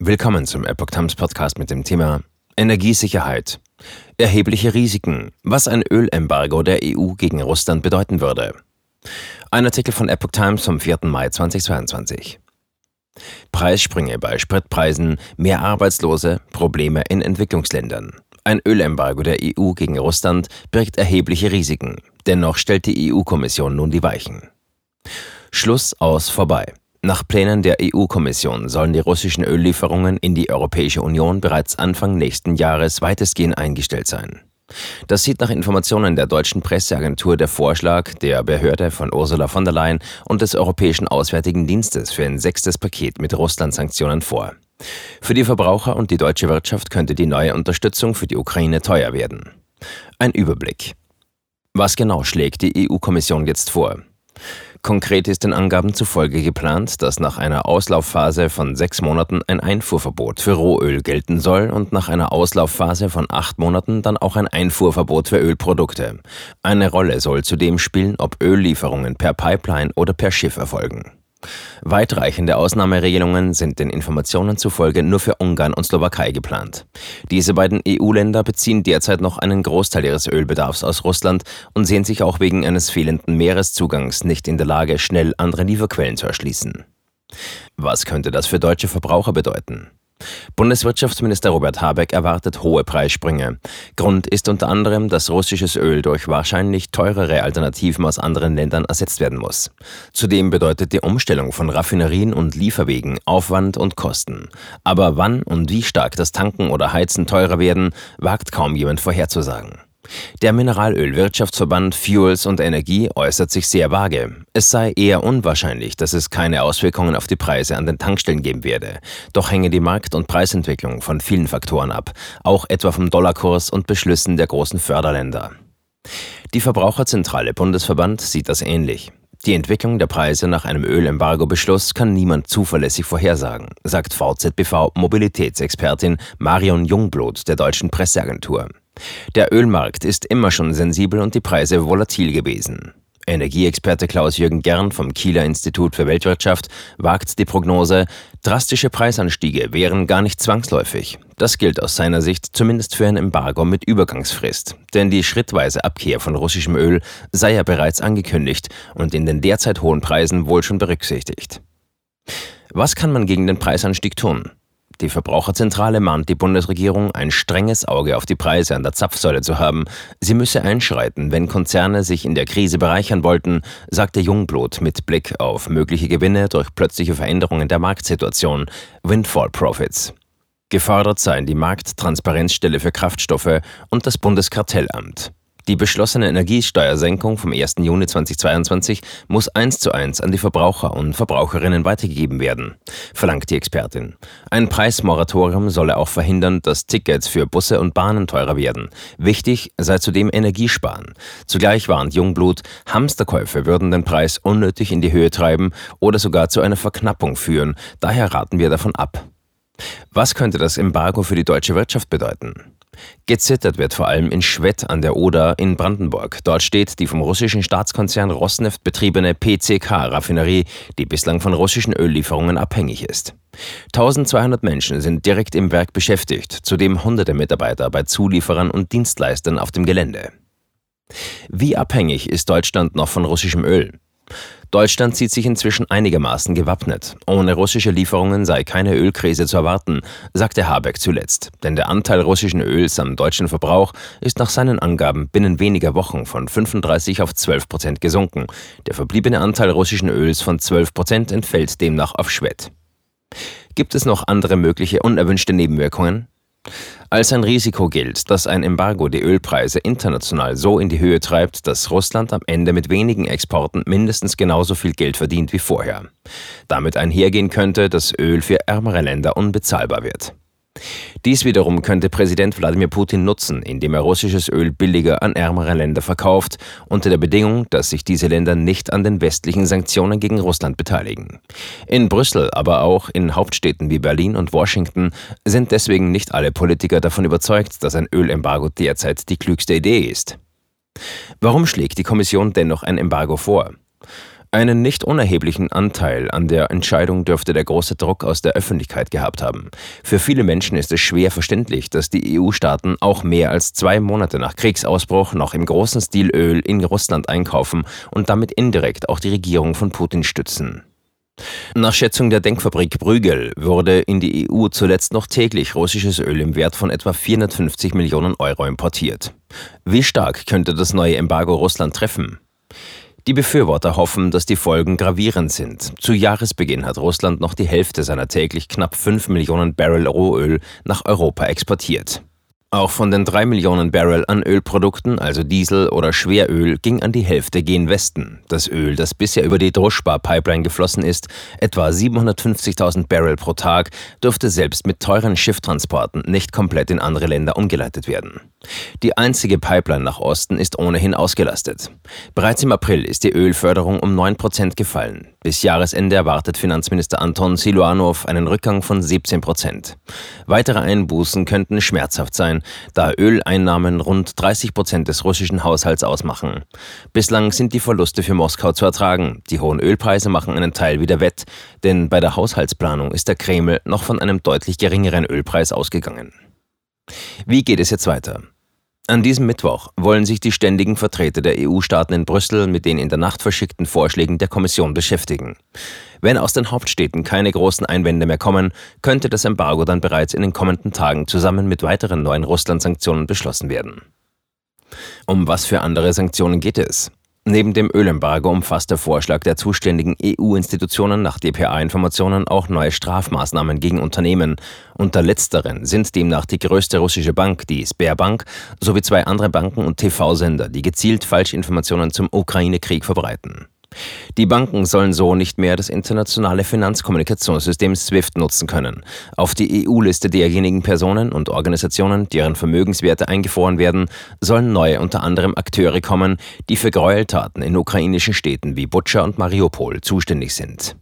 Willkommen zum Epoch Times Podcast mit dem Thema Energiesicherheit. Erhebliche Risiken, was ein Ölembargo der EU gegen Russland bedeuten würde. Ein Artikel von Epoch Times vom 4. Mai 2022. Preissprünge bei Spritpreisen, mehr Arbeitslose, Probleme in Entwicklungsländern. Ein Ölembargo der EU gegen Russland birgt erhebliche Risiken. Dennoch stellt die EU-Kommission nun die Weichen. Schluss aus vorbei. Nach Plänen der EU-Kommission sollen die russischen Öllieferungen in die Europäische Union bereits Anfang nächsten Jahres weitestgehend eingestellt sein. Das sieht nach Informationen der deutschen Presseagentur der Vorschlag der Behörde von Ursula von der Leyen und des Europäischen Auswärtigen Dienstes für ein sechstes Paket mit Russland-Sanktionen vor. Für die Verbraucher und die deutsche Wirtschaft könnte die neue Unterstützung für die Ukraine teuer werden. Ein Überblick. Was genau schlägt die EU-Kommission jetzt vor? Konkret ist den Angaben zufolge geplant, dass nach einer Auslaufphase von sechs Monaten ein Einfuhrverbot für Rohöl gelten soll und nach einer Auslaufphase von acht Monaten dann auch ein Einfuhrverbot für Ölprodukte. Eine Rolle soll zudem spielen, ob Öllieferungen per Pipeline oder per Schiff erfolgen. Weitreichende Ausnahmeregelungen sind den Informationen zufolge nur für Ungarn und Slowakei geplant. Diese beiden EU-Länder beziehen derzeit noch einen Großteil ihres Ölbedarfs aus Russland und sehen sich auch wegen eines fehlenden Meereszugangs nicht in der Lage, schnell andere Lieferquellen zu erschließen. Was könnte das für deutsche Verbraucher bedeuten? Bundeswirtschaftsminister Robert Habeck erwartet hohe Preissprünge. Grund ist unter anderem, dass russisches Öl durch wahrscheinlich teurere Alternativen aus anderen Ländern ersetzt werden muss. Zudem bedeutet die Umstellung von Raffinerien und Lieferwegen Aufwand und Kosten. Aber wann und wie stark das Tanken oder Heizen teurer werden, wagt kaum jemand vorherzusagen. Der Mineralölwirtschaftsverband Fuels und Energie äußert sich sehr vage. Es sei eher unwahrscheinlich, dass es keine Auswirkungen auf die Preise an den Tankstellen geben werde. Doch hänge die Markt- und Preisentwicklung von vielen Faktoren ab, auch etwa vom Dollarkurs und Beschlüssen der großen Förderländer. Die Verbraucherzentrale Bundesverband sieht das ähnlich. Die Entwicklung der Preise nach einem Ölembargo-Beschluss kann niemand zuverlässig vorhersagen, sagt VZBV Mobilitätsexpertin Marion Jungblut der deutschen Presseagentur. Der Ölmarkt ist immer schon sensibel und die Preise volatil gewesen. Energieexperte Klaus-Jürgen Gern vom Kieler Institut für Weltwirtschaft wagt die Prognose, drastische Preisanstiege wären gar nicht zwangsläufig. Das gilt aus seiner Sicht zumindest für ein Embargo mit Übergangsfrist, denn die schrittweise Abkehr von russischem Öl sei ja bereits angekündigt und in den derzeit hohen Preisen wohl schon berücksichtigt. Was kann man gegen den Preisanstieg tun? Die Verbraucherzentrale mahnt die Bundesregierung, ein strenges Auge auf die Preise an der Zapfsäule zu haben. Sie müsse einschreiten, wenn Konzerne sich in der Krise bereichern wollten, sagte Jungblut mit Blick auf mögliche Gewinne durch plötzliche Veränderungen der Marktsituation, Windfall Profits. Gefordert seien die Markttransparenzstelle für Kraftstoffe und das Bundeskartellamt. Die beschlossene Energiesteuersenkung vom 1. Juni 2022 muss eins zu eins an die Verbraucher und Verbraucherinnen weitergegeben werden, verlangt die Expertin. Ein Preismoratorium solle auch verhindern, dass Tickets für Busse und Bahnen teurer werden. Wichtig sei zudem Energiesparen. Zugleich warnt Jungblut, Hamsterkäufe würden den Preis unnötig in die Höhe treiben oder sogar zu einer Verknappung führen. Daher raten wir davon ab. Was könnte das Embargo für die deutsche Wirtschaft bedeuten? Gezittert wird vor allem in Schwedt an der Oder in Brandenburg. Dort steht die vom russischen Staatskonzern Rosneft betriebene PCK-Raffinerie, die bislang von russischen Öllieferungen abhängig ist. 1200 Menschen sind direkt im Werk beschäftigt, zudem hunderte Mitarbeiter bei Zulieferern und Dienstleistern auf dem Gelände. Wie abhängig ist Deutschland noch von russischem Öl? Deutschland sieht sich inzwischen einigermaßen gewappnet. Ohne russische Lieferungen sei keine Ölkrise zu erwarten, sagte Habeck zuletzt. Denn der Anteil russischen Öls am deutschen Verbrauch ist nach seinen Angaben binnen weniger Wochen von 35 auf 12 Prozent gesunken. Der verbliebene Anteil russischen Öls von 12 Prozent entfällt demnach auf Schwett. Gibt es noch andere mögliche unerwünschte Nebenwirkungen? Als ein Risiko gilt, dass ein Embargo die Ölpreise international so in die Höhe treibt, dass Russland am Ende mit wenigen Exporten mindestens genauso viel Geld verdient wie vorher. Damit einhergehen könnte, dass Öl für ärmere Länder unbezahlbar wird. Dies wiederum könnte Präsident Wladimir Putin nutzen, indem er russisches Öl billiger an ärmere Länder verkauft, unter der Bedingung, dass sich diese Länder nicht an den westlichen Sanktionen gegen Russland beteiligen. In Brüssel, aber auch in Hauptstädten wie Berlin und Washington sind deswegen nicht alle Politiker davon überzeugt, dass ein Ölembargo derzeit die klügste Idee ist. Warum schlägt die Kommission dennoch ein Embargo vor? Einen nicht unerheblichen Anteil an der Entscheidung dürfte der große Druck aus der Öffentlichkeit gehabt haben. Für viele Menschen ist es schwer verständlich, dass die EU-Staaten auch mehr als zwei Monate nach Kriegsausbruch noch im großen Stil Öl in Russland einkaufen und damit indirekt auch die Regierung von Putin stützen. Nach Schätzung der Denkfabrik Brügel wurde in die EU zuletzt noch täglich russisches Öl im Wert von etwa 450 Millionen Euro importiert. Wie stark könnte das neue Embargo Russland treffen? Die Befürworter hoffen, dass die Folgen gravierend sind. Zu Jahresbeginn hat Russland noch die Hälfte seiner täglich knapp 5 Millionen Barrel Rohöl nach Europa exportiert. Auch von den 3 Millionen Barrel an Ölprodukten, also Diesel oder Schweröl, ging an die Hälfte gen Westen. Das Öl, das bisher über die Droschba-Pipeline geflossen ist, etwa 750.000 Barrel pro Tag, dürfte selbst mit teuren Schifftransporten nicht komplett in andere Länder umgeleitet werden. Die einzige Pipeline nach Osten ist ohnehin ausgelastet. Bereits im April ist die Ölförderung um 9 Prozent gefallen. Bis Jahresende erwartet Finanzminister Anton Siluanov einen Rückgang von 17 Prozent. Weitere Einbußen könnten schmerzhaft sein, da Öleinnahmen rund 30 Prozent des russischen Haushalts ausmachen. Bislang sind die Verluste für Moskau zu ertragen. Die hohen Ölpreise machen einen Teil wieder wett, denn bei der Haushaltsplanung ist der Kreml noch von einem deutlich geringeren Ölpreis ausgegangen. Wie geht es jetzt weiter? An diesem Mittwoch wollen sich die ständigen Vertreter der EU-Staaten in Brüssel mit den in der Nacht verschickten Vorschlägen der Kommission beschäftigen. Wenn aus den Hauptstädten keine großen Einwände mehr kommen, könnte das Embargo dann bereits in den kommenden Tagen zusammen mit weiteren neuen Russland-Sanktionen beschlossen werden. Um was für andere Sanktionen geht es? Neben dem Ölembargo umfasst der Vorschlag der zuständigen EU-Institutionen nach DPA-Informationen auch neue Strafmaßnahmen gegen Unternehmen. Unter letzteren sind demnach die größte russische Bank, die Sberbank, sowie zwei andere Banken und TV-Sender, die gezielt Falschinformationen zum Ukraine-Krieg verbreiten. Die Banken sollen so nicht mehr das internationale Finanzkommunikationssystem SWIFT nutzen können. Auf die EU-Liste derjenigen Personen und Organisationen, deren Vermögenswerte eingefroren werden, sollen neue unter anderem Akteure kommen, die für Gräueltaten in ukrainischen Städten wie Butscha und Mariupol zuständig sind.